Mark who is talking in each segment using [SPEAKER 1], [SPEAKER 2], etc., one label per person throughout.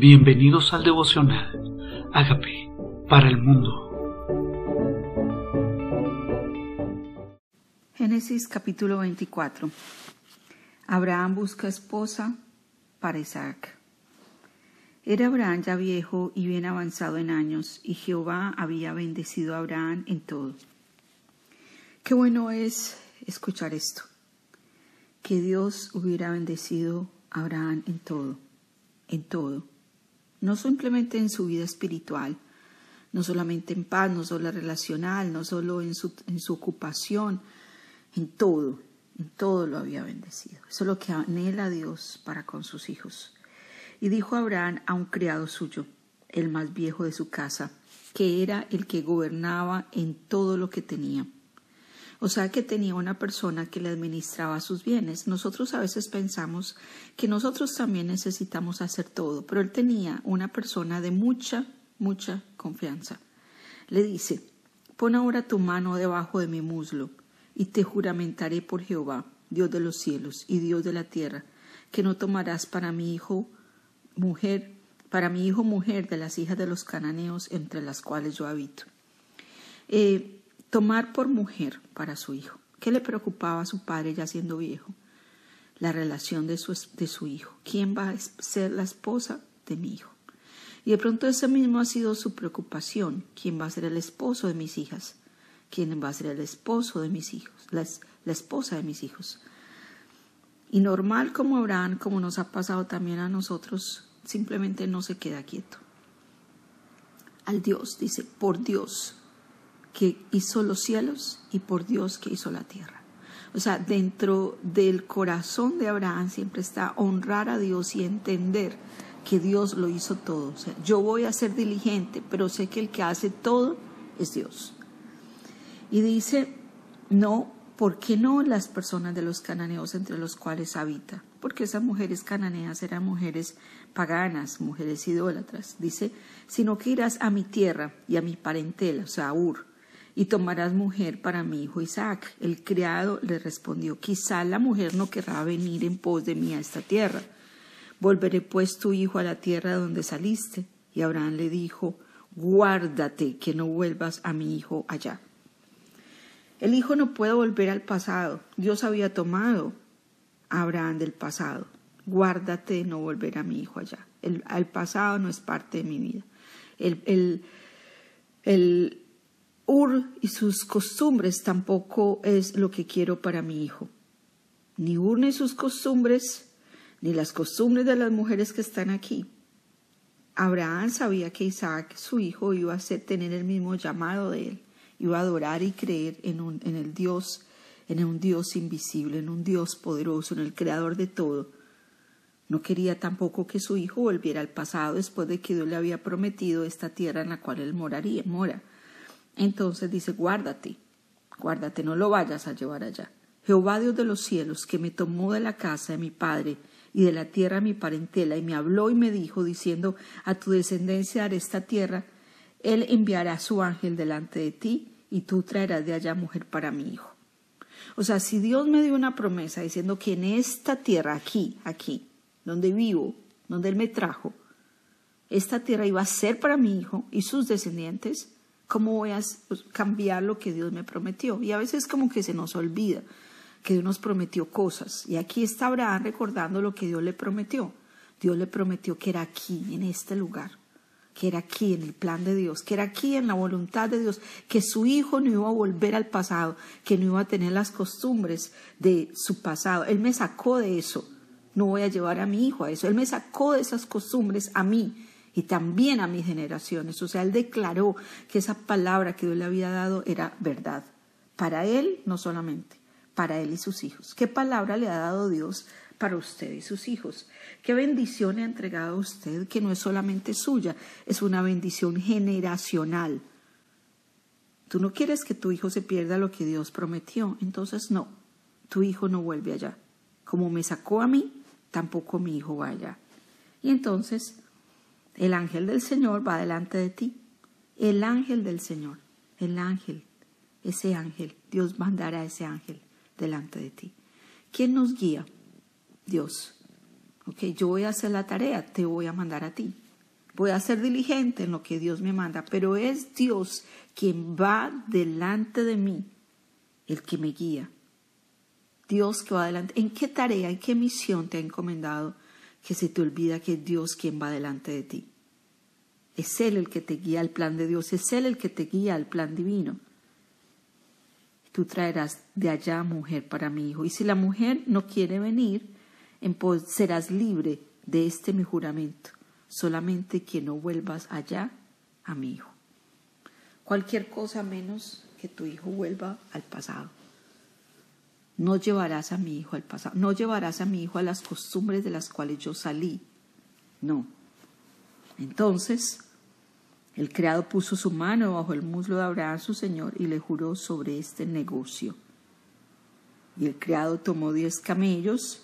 [SPEAKER 1] Bienvenidos al devocional. Hágame para el mundo.
[SPEAKER 2] Génesis capítulo 24. Abraham busca esposa para Isaac. Era Abraham ya viejo y bien avanzado en años, y Jehová había bendecido a Abraham en todo. Qué bueno es escuchar esto, que Dios hubiera bendecido a Abraham en todo, en todo no simplemente en su vida espiritual, no solamente en paz, no solo relacional, no solo en su, en su ocupación, en todo, en todo lo había bendecido. Eso es lo que anhela Dios para con sus hijos. Y dijo Abraham a un criado suyo, el más viejo de su casa, que era el que gobernaba en todo lo que tenía. O sea que tenía una persona que le administraba sus bienes. Nosotros a veces pensamos que nosotros también necesitamos hacer todo, pero él tenía una persona de mucha, mucha confianza. Le dice, pon ahora tu mano debajo de mi muslo y te juramentaré por Jehová, Dios de los cielos y Dios de la tierra, que no tomarás para mi hijo mujer, para mi hijo mujer de las hijas de los cananeos entre las cuales yo habito. Eh, tomar por mujer para su hijo. ¿Qué le preocupaba a su padre ya siendo viejo? La relación de su, de su hijo. ¿Quién va a ser la esposa de mi hijo? Y de pronto ese mismo ha sido su preocupación. ¿Quién va a ser el esposo de mis hijas? ¿Quién va a ser el esposo de mis hijos? La, la esposa de mis hijos. Y normal como Abraham, como nos ha pasado también a nosotros, simplemente no se queda quieto. Al Dios, dice, por Dios, que hizo los cielos y por Dios que hizo la tierra. O sea, dentro del corazón de Abraham siempre está honrar a Dios y entender que Dios lo hizo todo. O sea, yo voy a ser diligente, pero sé que el que hace todo es Dios. Y dice, no, ¿por qué no las personas de los cananeos entre los cuales habita? Porque esas mujeres cananeas eran mujeres paganas, mujeres idólatras. Dice, sino que irás a mi tierra y a mi parentela, o sea, a Ur, y tomarás mujer para mi hijo Isaac. El criado le respondió, quizá la mujer no querrá venir en pos de mí a esta tierra. Volveré pues tu hijo a la tierra donde saliste. Y Abraham le dijo, guárdate que no vuelvas a mi hijo allá. El hijo no puede volver al pasado. Dios había tomado a Abraham del pasado. Guárdate de no volver a mi hijo allá. El, pasado no es parte de mi vida. El, el, el, Ur y sus costumbres tampoco es lo que quiero para mi hijo. Ni Ur ni sus costumbres, ni las costumbres de las mujeres que están aquí. Abraham sabía que Isaac, su hijo, iba a tener el mismo llamado de él, iba a adorar y creer en, un, el Dios, en un Dios invisible, en un Dios poderoso, en el creador de todo. No quería tampoco que su hijo volviera al pasado después de que Dios le había prometido esta tierra en la cual él moraría, mora. Entonces dice, guárdate, guárdate, no lo vayas a llevar allá. Jehová Dios de los cielos, que me tomó de la casa de mi padre y de la tierra mi parentela, y me habló y me dijo, diciendo, a tu descendencia daré esta tierra, él enviará su ángel delante de ti, y tú traerás de allá mujer para mi hijo. O sea, si Dios me dio una promesa diciendo que en esta tierra, aquí, aquí, donde vivo, donde Él me trajo, esta tierra iba a ser para mi hijo y sus descendientes, ¿Cómo voy a pues, cambiar lo que Dios me prometió? Y a veces como que se nos olvida que Dios nos prometió cosas. Y aquí está Abraham recordando lo que Dios le prometió. Dios le prometió que era aquí, en este lugar, que era aquí en el plan de Dios, que era aquí en la voluntad de Dios, que su hijo no iba a volver al pasado, que no iba a tener las costumbres de su pasado. Él me sacó de eso. No voy a llevar a mi hijo a eso. Él me sacó de esas costumbres a mí y también a mis generaciones. O sea, él declaró que esa palabra que Dios le había dado era verdad. Para él, no solamente, para él y sus hijos. ¿Qué palabra le ha dado Dios para usted y sus hijos? ¿Qué bendición le ha entregado a usted que no es solamente suya, es una bendición generacional? Tú no quieres que tu hijo se pierda lo que Dios prometió, entonces no, tu hijo no vuelve allá. Como me sacó a mí, tampoco mi hijo va allá. Y entonces el ángel del Señor va delante de ti. El ángel del Señor, el ángel, ese ángel, Dios mandará ese ángel delante de ti. ¿Quién nos guía? Dios. Ok, yo voy a hacer la tarea, te voy a mandar a ti. voy a ser diligente en lo que Dios me manda, pero es Dios quien va delante de mí, el que me guía. Dios que va adelante. ¿En qué tarea, en qué misión te ha encomendado que se te olvida que es Dios quien va delante de ti? Es Él el que te guía al plan de Dios, es Él el que te guía al plan divino. Tú traerás de allá mujer para mi hijo. Y si la mujer no quiere venir, serás libre de este mi juramento, solamente que no vuelvas allá a mi hijo. Cualquier cosa menos que tu hijo vuelva al pasado. No llevarás a mi hijo al pasado, no llevarás a mi hijo a las costumbres de las cuales yo salí. No. Entonces, el criado puso su mano bajo el muslo de Abraham, su señor, y le juró sobre este negocio. Y el criado tomó diez camellos,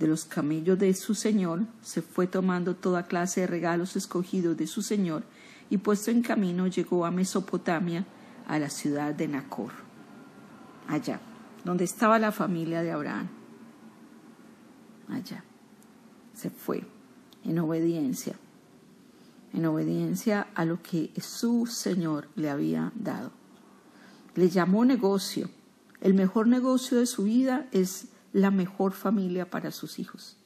[SPEAKER 2] de los camellos de su señor, se fue tomando toda clase de regalos escogidos de su señor, y puesto en camino llegó a Mesopotamia, a la ciudad de Nacor. Allá donde estaba la familia de Abraham. Allá. Se fue en obediencia, en obediencia a lo que su Señor le había dado. Le llamó negocio. El mejor negocio de su vida es la mejor familia para sus hijos.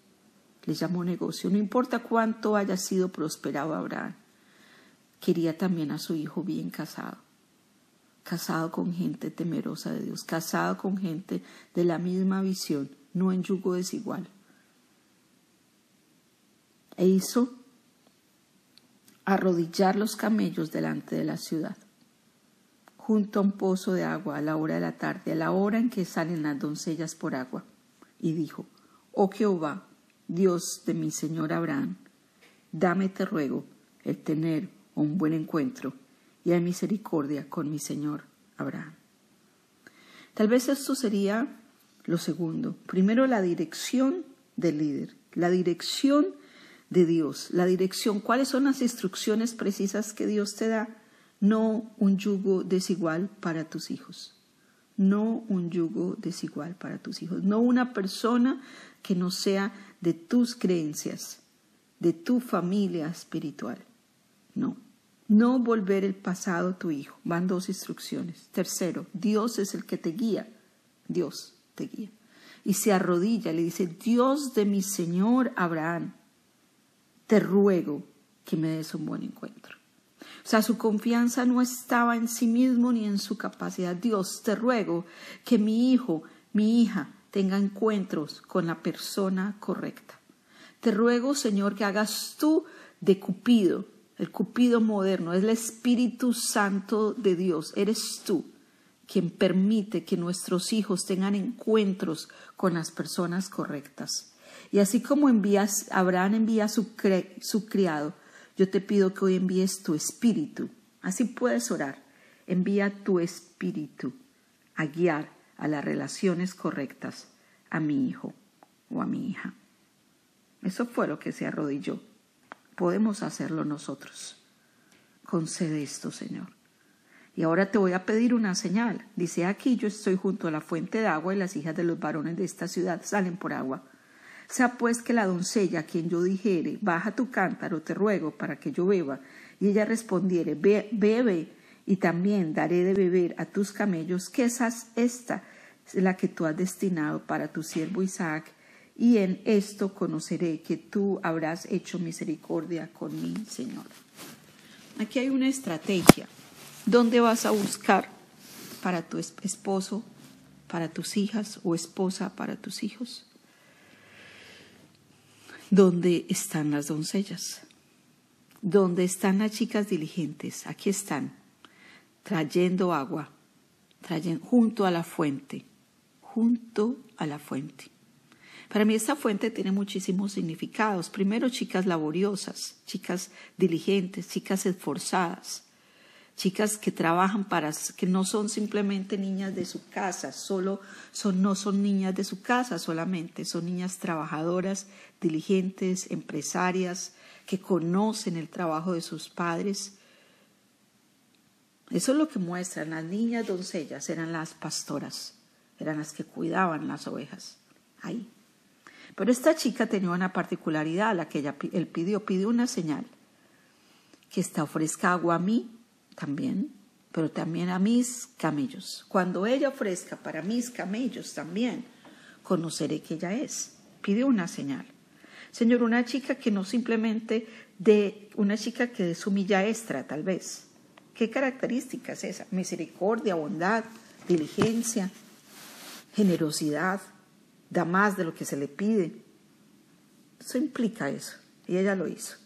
[SPEAKER 2] Le llamó negocio. No importa cuánto haya sido prosperado Abraham, quería también a su hijo bien casado casado con gente temerosa de Dios, casado con gente de la misma visión, no en yugo desigual. E hizo arrodillar los camellos delante de la ciudad, junto a un pozo de agua a la hora de la tarde, a la hora en que salen las doncellas por agua, y dijo, Oh Jehová, Dios de mi Señor Abraham, dame, te ruego, el tener un buen encuentro y hay misericordia con mi Señor Abraham. Tal vez esto sería lo segundo. Primero, la dirección del líder, la dirección de Dios, la dirección, cuáles son las instrucciones precisas que Dios te da, no un yugo desigual para tus hijos, no un yugo desigual para tus hijos, no una persona que no sea de tus creencias, de tu familia espiritual, no. No volver el pasado a tu hijo. Van dos instrucciones. Tercero, Dios es el que te guía. Dios te guía. Y se arrodilla, le dice, Dios de mi Señor Abraham, te ruego que me des un buen encuentro. O sea, su confianza no estaba en sí mismo ni en su capacidad. Dios, te ruego que mi hijo, mi hija, tenga encuentros con la persona correcta. Te ruego, Señor, que hagas tú de Cupido el Cupido moderno, es el Espíritu Santo de Dios, eres tú quien permite que nuestros hijos tengan encuentros con las personas correctas. Y así como envías, Abraham envía a su, su criado, yo te pido que hoy envíes tu espíritu. Así puedes orar. Envía tu espíritu a guiar a las relaciones correctas a mi hijo o a mi hija. Eso fue lo que se arrodilló podemos hacerlo nosotros. Concede esto, Señor. Y ahora te voy a pedir una señal. Dice, aquí yo estoy junto a la fuente de agua y las hijas de los varones de esta ciudad salen por agua. Sea pues que la doncella a quien yo dijere, baja tu cántaro, te ruego, para que yo beba, y ella respondiere, bebe, y también daré de beber a tus camellos, que esas esta es la que tú has destinado para tu siervo Isaac, y en esto conoceré que tú habrás hecho misericordia con mi Señor. Aquí hay una estrategia. ¿Dónde vas a buscar para tu esposo, para tus hijas o esposa para tus hijos? ¿Dónde están las doncellas? ¿Dónde están las chicas diligentes? Aquí están, trayendo agua, trayendo, junto a la fuente, junto a la fuente. Para mí esta fuente tiene muchísimos significados. Primero, chicas laboriosas, chicas diligentes, chicas esforzadas, chicas que trabajan para, que no son simplemente niñas de su casa, solo son, no son niñas de su casa solamente, son niñas trabajadoras, diligentes, empresarias, que conocen el trabajo de sus padres. Eso es lo que muestran. Las niñas doncellas eran las pastoras, eran las que cuidaban las ovejas. Ahí. Pero esta chica tenía una particularidad, la que ella, él pidió, pidió una señal. que esta ofrezca agua a mí también, pero también a mis camellos. Cuando ella ofrezca para mis camellos también, conoceré que ella es. Pide una señal. Señor, una chica que no simplemente de una chica que es su milla extra, tal vez. ¿Qué características es esa? Misericordia, bondad, diligencia, generosidad, da más de lo que se le pide. Eso implica eso. Y ella lo hizo.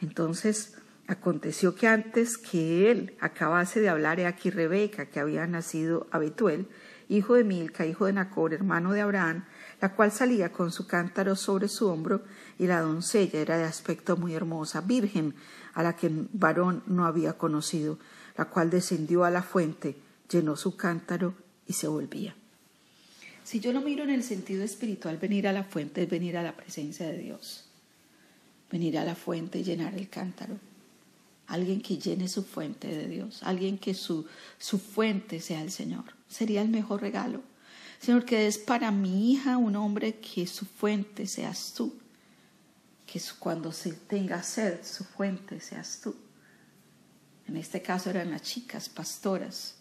[SPEAKER 2] Entonces, aconteció que antes que él acabase de hablar, he aquí Rebeca, que había nacido a Betuel, hijo de Milca, hijo de Nacor, hermano de Abraham, la cual salía con su cántaro sobre su hombro, y la doncella era de aspecto muy hermosa, virgen, a la que varón no había conocido, la cual descendió a la fuente, llenó su cántaro y se volvía. Si yo lo miro en el sentido espiritual, venir a la fuente es venir a la presencia de Dios. Venir a la fuente y llenar el cántaro. Alguien que llene su fuente de Dios. Alguien que su, su fuente sea el Señor. Sería el mejor regalo. Señor, que es para mi hija un hombre que su fuente seas tú. Que cuando se tenga sed, su fuente seas tú. En este caso eran las chicas pastoras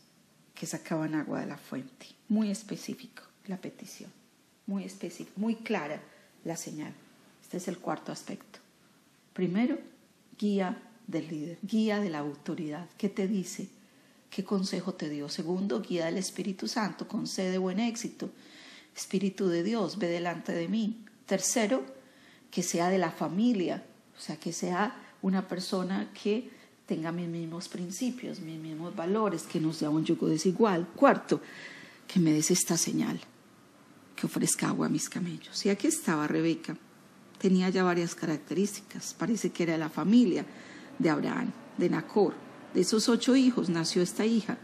[SPEAKER 2] que sacaban agua de la fuente. Muy específico la petición, muy específico, muy clara la señal. Este es el cuarto aspecto. Primero, guía del líder, guía de la autoridad. ¿Qué te dice? ¿Qué consejo te dio? Segundo, guía del Espíritu Santo, concede buen éxito. Espíritu de Dios, ve delante de mí. Tercero, que sea de la familia, o sea, que sea una persona que tenga mis mismos principios, mis mismos valores, que no sea un yugo desigual. Cuarto, que me des esta señal, que ofrezca agua a mis camellos. Y aquí estaba Rebeca. Tenía ya varias características. Parece que era de la familia de Abraham, de Nacor. De esos ocho hijos nació esta hija.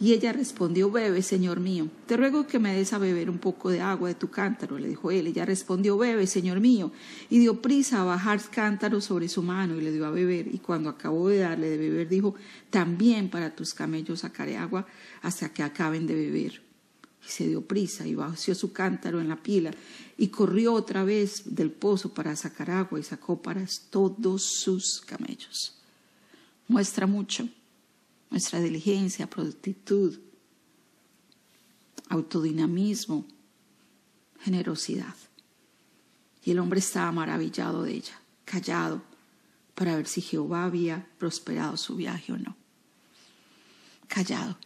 [SPEAKER 2] Y ella respondió, bebe, Señor mío. Te ruego que me des a beber un poco de agua de tu cántaro, le dijo él. Ella respondió, bebe, Señor mío. Y dio prisa a bajar cántaro sobre su mano y le dio a beber. Y cuando acabó de darle de beber, dijo, también para tus camellos sacaré agua hasta que acaben de beber. Y se dio prisa y vació su cántaro en la pila y corrió otra vez del pozo para sacar agua y sacó para todos sus camellos. Muestra mucho nuestra diligencia, prontitud, autodinamismo, generosidad. Y el hombre estaba maravillado de ella, callado, para ver si Jehová había prosperado su viaje o no. Callado,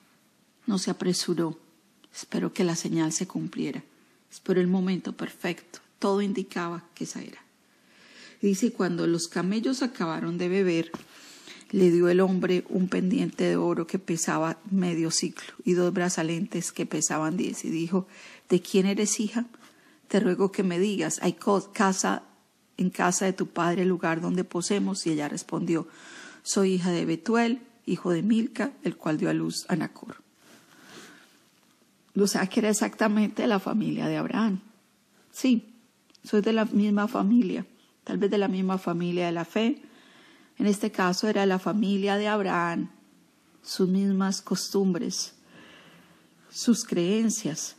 [SPEAKER 2] no se apresuró, esperó que la señal se cumpliera, esperó el momento perfecto, todo indicaba que esa era. Dice, cuando los camellos acabaron de beber, le dio el hombre un pendiente de oro que pesaba medio ciclo y dos brazalentes que pesaban diez y dijo, ¿de quién eres hija? Te ruego que me digas, ¿hay casa en casa de tu padre lugar donde posemos? Y ella respondió, soy hija de Betuel, hijo de Milca, el cual dio a luz a Nacor. O sea que era exactamente la familia de Abraham. Sí, soy de la misma familia, tal vez de la misma familia de la fe, en este caso era la familia de Abraham, sus mismas costumbres, sus creencias.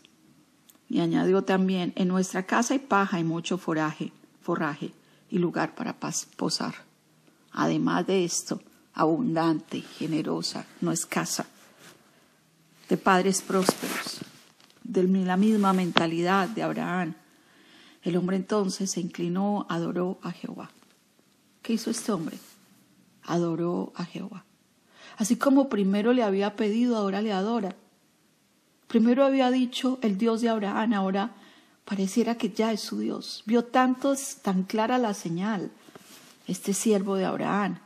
[SPEAKER 2] Y añadió también, en nuestra casa hay paja y mucho foraje, forraje y lugar para posar. Además de esto, abundante, generosa, no escasa, de padres prósperos, de la misma mentalidad de Abraham. El hombre entonces se inclinó, adoró a Jehová. ¿Qué hizo este hombre? adoró a Jehová. Así como primero le había pedido, ahora le adora. Primero había dicho el Dios de Abraham, ahora pareciera que ya es su Dios. Vio tantos, tan clara la señal, este siervo de Abraham,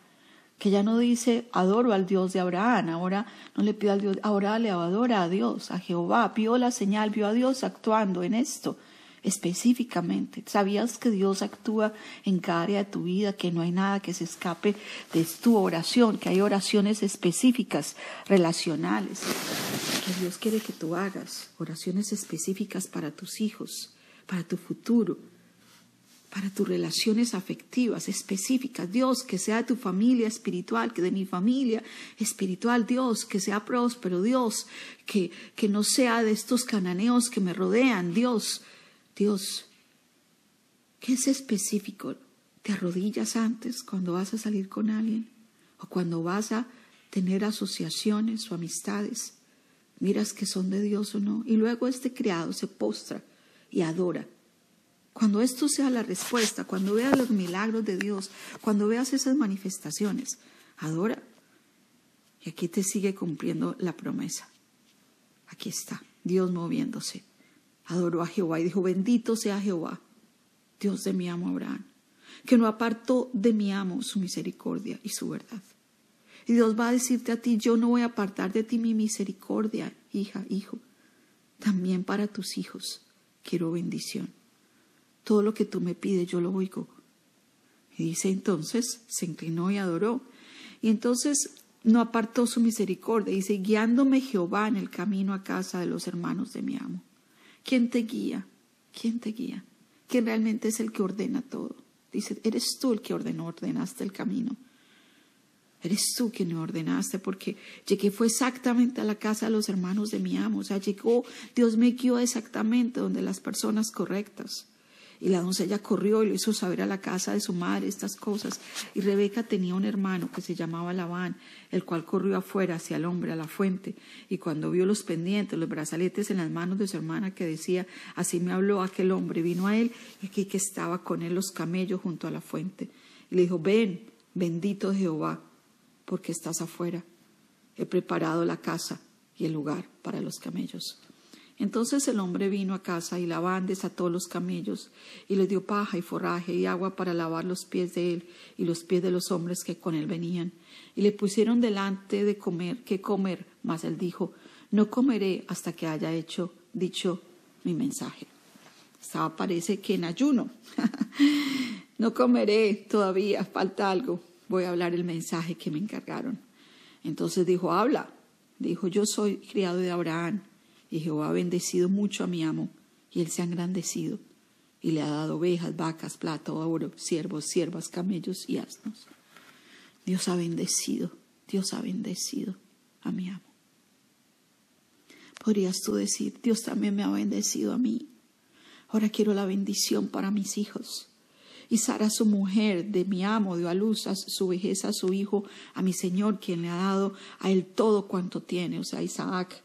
[SPEAKER 2] que ya no dice adoro al Dios de Abraham, ahora no le pide al Dios, ahora le adora a Dios, a Jehová, vio la señal, vio a Dios actuando en esto específicamente. ¿Sabías que Dios actúa en cada área de tu vida, que no hay nada que se escape de tu oración, que hay oraciones específicas, relacionales, que Dios quiere que tú hagas, oraciones específicas para tus hijos, para tu futuro, para tus relaciones afectivas específicas. Dios, que sea tu familia espiritual, que de mi familia espiritual, Dios, que sea próspero, Dios, que, que no sea de estos cananeos que me rodean, Dios, Dios, ¿qué es específico? te arrodillas antes cuando vas a salir con alguien o cuando vas a tener asociaciones o amistades. Miras que son de Dios o no. Y luego este criado se postra y adora. Cuando esto sea la respuesta, cuando veas los milagros de Dios, cuando veas esas manifestaciones, adora. Y aquí te sigue cumpliendo la promesa. Aquí está, Dios moviéndose. Adoró a Jehová y dijo, bendito sea Jehová, Dios de mi amo Abraham, que no apartó de mi amo su misericordia y su verdad. Y Dios va a decirte a ti, yo no voy a apartar de ti mi misericordia, hija, hijo. También para tus hijos quiero bendición. Todo lo que tú me pides, yo lo oigo. Y dice entonces, se inclinó y adoró. Y entonces no apartó su misericordia. Dice, guiándome Jehová en el camino a casa de los hermanos de mi amo. ¿Quién te guía? ¿Quién te guía? ¿Quién realmente es el que ordena todo? Dice, eres tú el que ordenó, ordenaste el camino. Eres tú quien me ordenaste, porque llegué fue exactamente a la casa de los hermanos de mi amo. O sea, llegó, Dios me guió exactamente donde las personas correctas. Y la doncella corrió y lo hizo saber a la casa de su madre estas cosas. Y Rebeca tenía un hermano que se llamaba Labán, el cual corrió afuera hacia el hombre, a la fuente. Y cuando vio los pendientes, los brazaletes en las manos de su hermana, que decía, así me habló aquel hombre, vino a él y aquí que estaba con él los camellos junto a la fuente. Y le dijo, ven, bendito Jehová, porque estás afuera. He preparado la casa y el lugar para los camellos. Entonces el hombre vino a casa y Labán desató los camellos y le dio paja y forraje y agua para lavar los pies de él y los pies de los hombres que con él venían. Y le pusieron delante de comer, que comer, mas él dijo, no comeré hasta que haya hecho, dicho mi mensaje. Estaba parece que en ayuno. no comeré todavía, falta algo. Voy a hablar el mensaje que me encargaron. Entonces dijo, habla. Dijo, yo soy criado de Abraham y Jehová ha bendecido mucho a mi amo, y él se ha engrandecido, y le ha dado ovejas, vacas, plata, oro, siervos, siervas, camellos y asnos. Dios ha bendecido, Dios ha bendecido a mi amo. Podrías tú decir, Dios también me ha bendecido a mí. Ahora quiero la bendición para mis hijos. Y Sara, su mujer de mi amo, dio a luz a su vejez a su hijo, a mi Señor, quien le ha dado a él todo cuanto tiene, o sea, Isaac.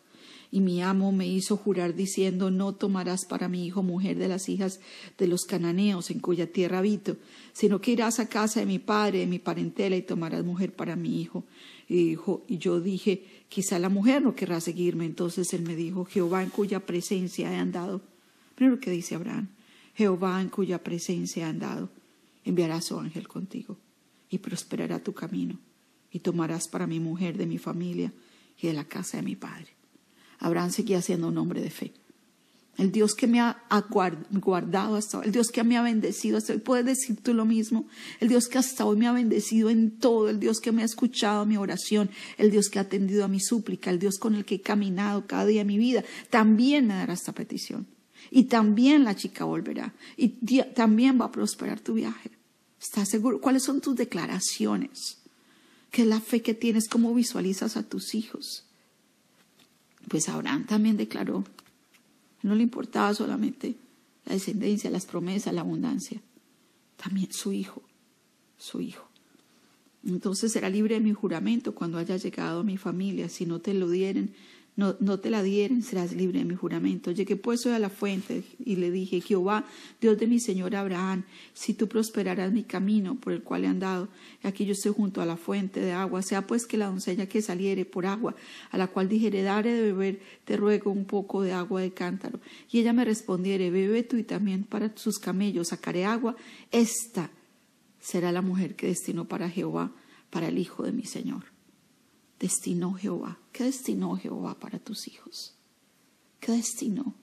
[SPEAKER 2] Y mi amo me hizo jurar diciendo, no tomarás para mi hijo mujer de las hijas de los cananeos en cuya tierra habito, sino que irás a casa de mi padre, de mi parentela, y tomarás mujer para mi hijo. Y dijo, y yo dije, quizá la mujer no querrá seguirme. Entonces él me dijo, Jehová en cuya presencia he andado. Primero que dice Abraham, Jehová en cuya presencia he andado, enviará su ángel contigo, y prosperará tu camino, y tomarás para mi mujer de mi familia y de la casa de mi padre. Abraham seguía siendo un hombre de fe. El Dios que me ha guardado hasta hoy, el Dios que me ha bendecido hasta hoy, puedes decir tú lo mismo, el Dios que hasta hoy me ha bendecido en todo, el Dios que me ha escuchado mi oración, el Dios que ha atendido a mi súplica, el Dios con el que he caminado cada día de mi vida, también me dará esta petición. Y también la chica volverá. Y también va a prosperar tu viaje. ¿Estás seguro? ¿Cuáles son tus declaraciones? ¿Qué es la fe que tienes? ¿Cómo visualizas a tus hijos? Pues Abraham también declaró, no le importaba solamente la descendencia, las promesas, la abundancia, también su hijo, su hijo. Entonces será libre de mi juramento cuando haya llegado a mi familia, si no te lo dieren, no, no, te la dieren, serás libre de mi juramento. Llegué pues hoy a la fuente y le dije, Jehová, Dios de mi Señor Abraham, si tú prosperarás mi camino por el cual he andado, aquí yo estoy junto a la fuente de agua, sea pues que la doncella que saliere por agua, a la cual dijere, dare de beber, te ruego un poco de agua de cántaro. Y ella me respondiere, bebe tú y también para sus camellos sacaré agua, esta será la mujer que destinó para Jehová, para el hijo de mi Señor destinó Jehová? ¿Qué destinó Jehová para tus hijos? ¿Qué destinó?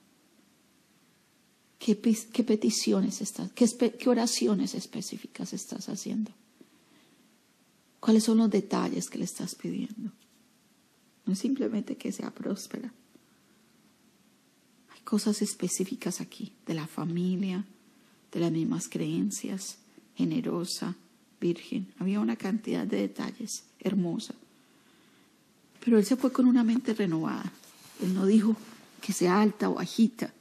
[SPEAKER 2] ¿Qué, peticiones estás, qué, qué oraciones específicas estás haciendo? ¿Cuáles son los detalles que le estás pidiendo? No es simplemente que sea próspera. Hay cosas específicas aquí, de la familia, de las mismas creencias, generosa, virgen. Había una cantidad de detalles hermosa. Pero él se fue con una mente renovada. Él no dijo que sea alta o bajita,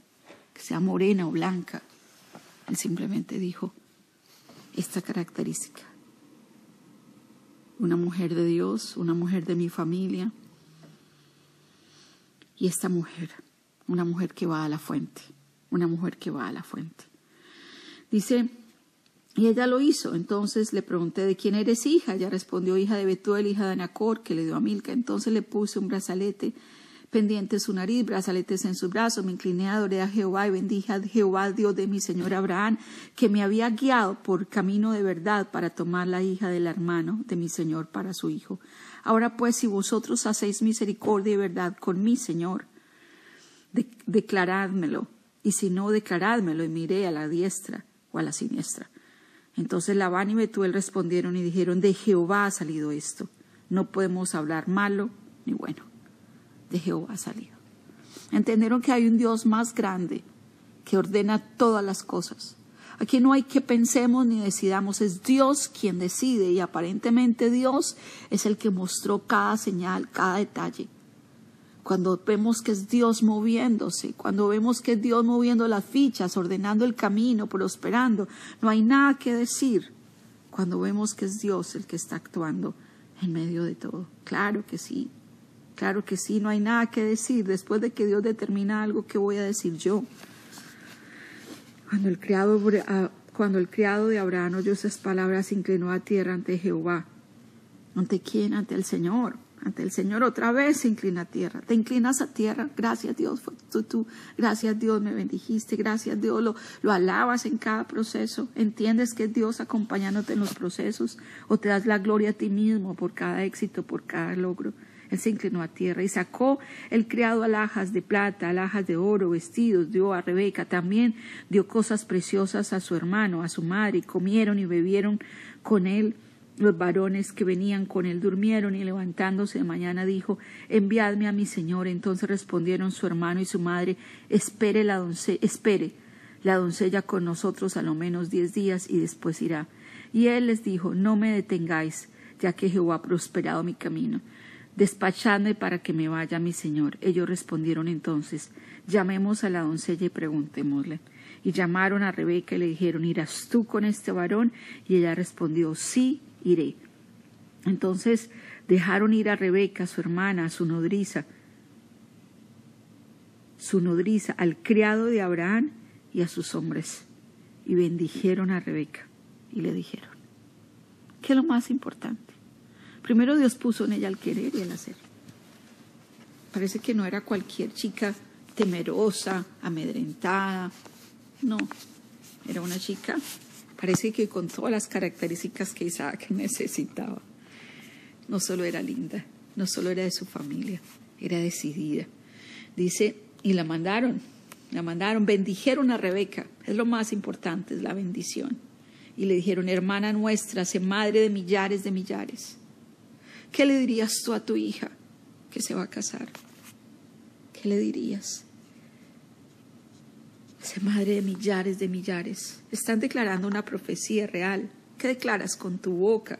[SPEAKER 2] que sea morena o blanca. Él simplemente dijo, esta característica. Una mujer de Dios, una mujer de mi familia. Y esta mujer, una mujer que va a la fuente, una mujer que va a la fuente. Dice, y ella lo hizo. Entonces le pregunté, ¿de quién eres hija? Ella respondió, hija de Betuel, hija de Anacor, que le dio a Milca. Entonces le puse un brazalete pendiente en su nariz, brazaletes en su brazo. Me incliné, adoré a Jehová y bendije a Jehová, Dios de mi señor Abraham, que me había guiado por camino de verdad para tomar la hija del hermano de mi señor para su hijo. Ahora pues, si vosotros hacéis misericordia y verdad con mi señor, declarádmelo. Y si no, declarádmelo y miré a la diestra o a la siniestra. Entonces Labán y Betuel respondieron y dijeron, de Jehová ha salido esto. No podemos hablar malo ni bueno. De Jehová ha salido. Entendieron que hay un Dios más grande que ordena todas las cosas. Aquí no hay que pensemos ni decidamos, es Dios quien decide y aparentemente Dios es el que mostró cada señal, cada detalle cuando vemos que es Dios moviéndose, cuando vemos que es Dios moviendo las fichas, ordenando el camino, prosperando, no hay nada que decir cuando vemos que es Dios el que está actuando en medio de todo. Claro que sí, claro que sí, no hay nada que decir. Después de que Dios determina algo, ¿qué voy a decir yo? Cuando el criado, ah, cuando el criado de Abraham oyó esas palabras, se inclinó a tierra ante Jehová. ¿Ante quién? Ante el Señor ante el Señor, otra vez se inclina a tierra. Te inclinas a tierra, gracias Dios, tú, tú, gracias Dios me bendijiste, gracias Dios, lo, lo alabas en cada proceso, entiendes que es Dios acompañándote en los procesos o te das la gloria a ti mismo por cada éxito, por cada logro. Él se inclinó a tierra y sacó el criado alhajas de plata, alhajas de oro, vestidos, dio a Rebeca, también dio cosas preciosas a su hermano, a su madre, y comieron y bebieron con él los varones que venían con él durmieron y levantándose de mañana dijo, enviadme a mi señor. Entonces respondieron su hermano y su madre, espere la doncella, espere la doncella con nosotros a lo menos diez días y después irá. Y él les dijo, no me detengáis, ya que Jehová ha prosperado mi camino. Despachadme para que me vaya mi señor. Ellos respondieron entonces, llamemos a la doncella y preguntémosle. Y llamaron a Rebeca y le dijeron, ¿irás tú con este varón? Y ella respondió, sí, iré. Entonces dejaron ir a Rebeca, su hermana, a su nodriza, su nodriza, al criado de Abraham y a sus hombres, y bendijeron a Rebeca y le dijeron, ¿qué es lo más importante? Primero Dios puso en ella el querer y el hacer. Parece que no era cualquier chica temerosa, amedrentada, no, era una chica Parece que con todas las características que Isaac necesitaba. No solo era linda, no solo era de su familia, era decidida. Dice, y la mandaron, la mandaron, bendijeron a Rebeca, es lo más importante, es la bendición. Y le dijeron, hermana nuestra, sé madre de millares de millares. ¿Qué le dirías tú a tu hija que se va a casar? ¿Qué le dirías? Sé madre de millares de millares. Están declarando una profecía real. ¿Qué declaras con tu boca?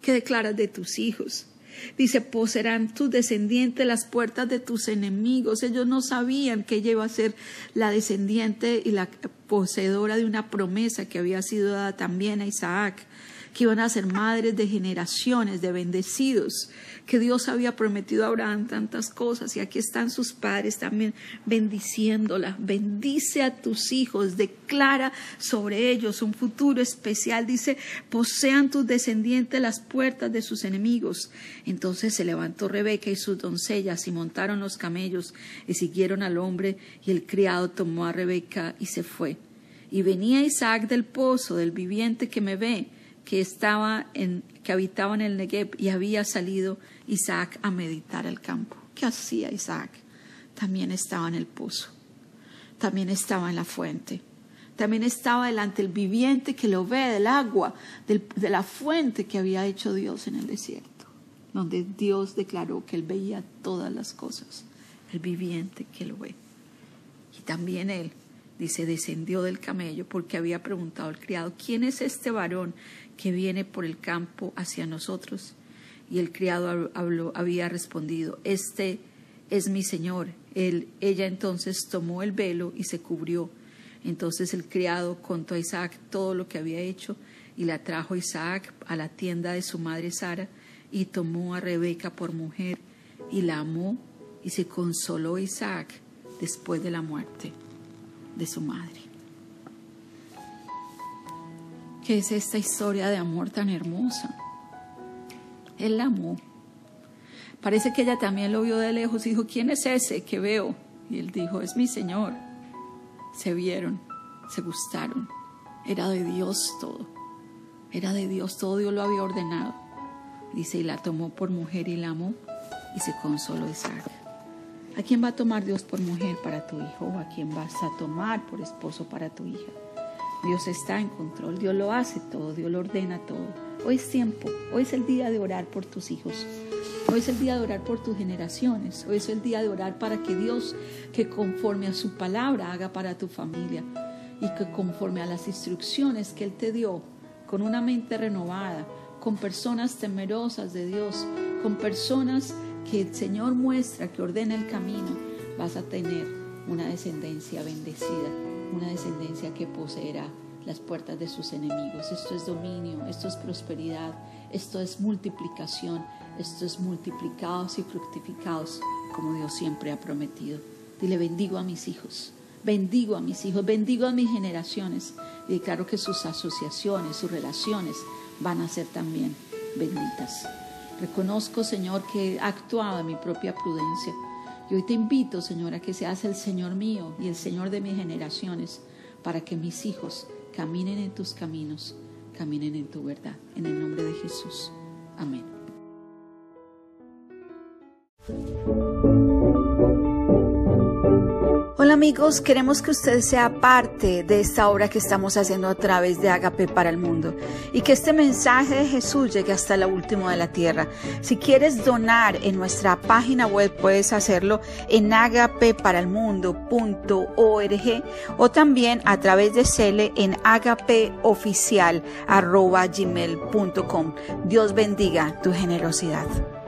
[SPEAKER 2] ¿Qué declaras de tus hijos? Dice, poseerán tus descendientes las puertas de tus enemigos. Ellos no sabían que ella iba a ser la descendiente y la poseedora de una promesa que había sido dada también a Isaac que iban a ser madres de generaciones, de bendecidos, que Dios había prometido a Abraham tantas cosas y aquí están sus padres también bendiciéndola. Bendice a tus hijos, declara sobre ellos un futuro especial. Dice, posean tus descendientes las puertas de sus enemigos. Entonces se levantó Rebeca y sus doncellas y montaron los camellos y siguieron al hombre y el criado tomó a Rebeca y se fue. Y venía Isaac del pozo, del viviente que me ve, que estaba en, que habitaba en el Negev y había salido Isaac a meditar el campo. ¿Qué hacía Isaac? También estaba en el pozo, también estaba en la fuente, también estaba delante del viviente que lo ve del agua, de la fuente que había hecho Dios en el desierto, donde Dios declaró que él veía todas las cosas, el viviente que lo ve. Y también él dice, descendió del camello porque había preguntado al criado, ¿quién es este varón que viene por el campo hacia nosotros? Y el criado habló, había respondido, Este es mi señor. Él, ella entonces tomó el velo y se cubrió. Entonces el criado contó a Isaac todo lo que había hecho y la trajo Isaac a la tienda de su madre Sara y tomó a Rebeca por mujer y la amó y se consoló Isaac después de la muerte de su madre. ¿Qué es esta historia de amor tan hermosa? Él la amó. Parece que ella también lo vio de lejos y dijo, ¿quién es ese que veo? Y él dijo, es mi Señor. Se vieron, se gustaron. Era de Dios todo. Era de Dios, todo Dios lo había ordenado. Dice, y la tomó por mujer y la amó y se consoló Isaac. ¿A quién va a tomar Dios por mujer para tu hijo o a quién vas a tomar por esposo para tu hija? Dios está en control, Dios lo hace todo, Dios lo ordena todo. Hoy es tiempo, hoy es el día de orar por tus hijos, hoy es el día de orar por tus generaciones, hoy es el día de orar para que Dios, que conforme a su palabra, haga para tu familia y que conforme a las instrucciones que Él te dio, con una mente renovada, con personas temerosas de Dios, con personas que el Señor muestra que ordena el camino, vas a tener una descendencia bendecida, una descendencia que poseerá las puertas de sus enemigos. Esto es dominio, esto es prosperidad, esto es multiplicación, esto es multiplicados y fructificados como Dios siempre ha prometido. Dile, bendigo a mis hijos, bendigo a mis hijos, bendigo a mis generaciones y declaro que sus asociaciones, sus relaciones van a ser también benditas. Reconozco, Señor, que he actuado en mi propia prudencia. Y hoy te invito, Señor, a que seas el Señor mío y el Señor de mis generaciones, para que mis hijos caminen en tus caminos, caminen en tu verdad. En el nombre de Jesús. Amén. Amigos, queremos que usted sea parte de esta obra que estamos haciendo a través de Agape para el Mundo y que este mensaje de Jesús llegue hasta la última de la tierra. Si quieres donar en nuestra página web puedes hacerlo en agapeparalmundo.org o también a través de Cele en agapeoficial.gmail.com. Dios bendiga tu generosidad.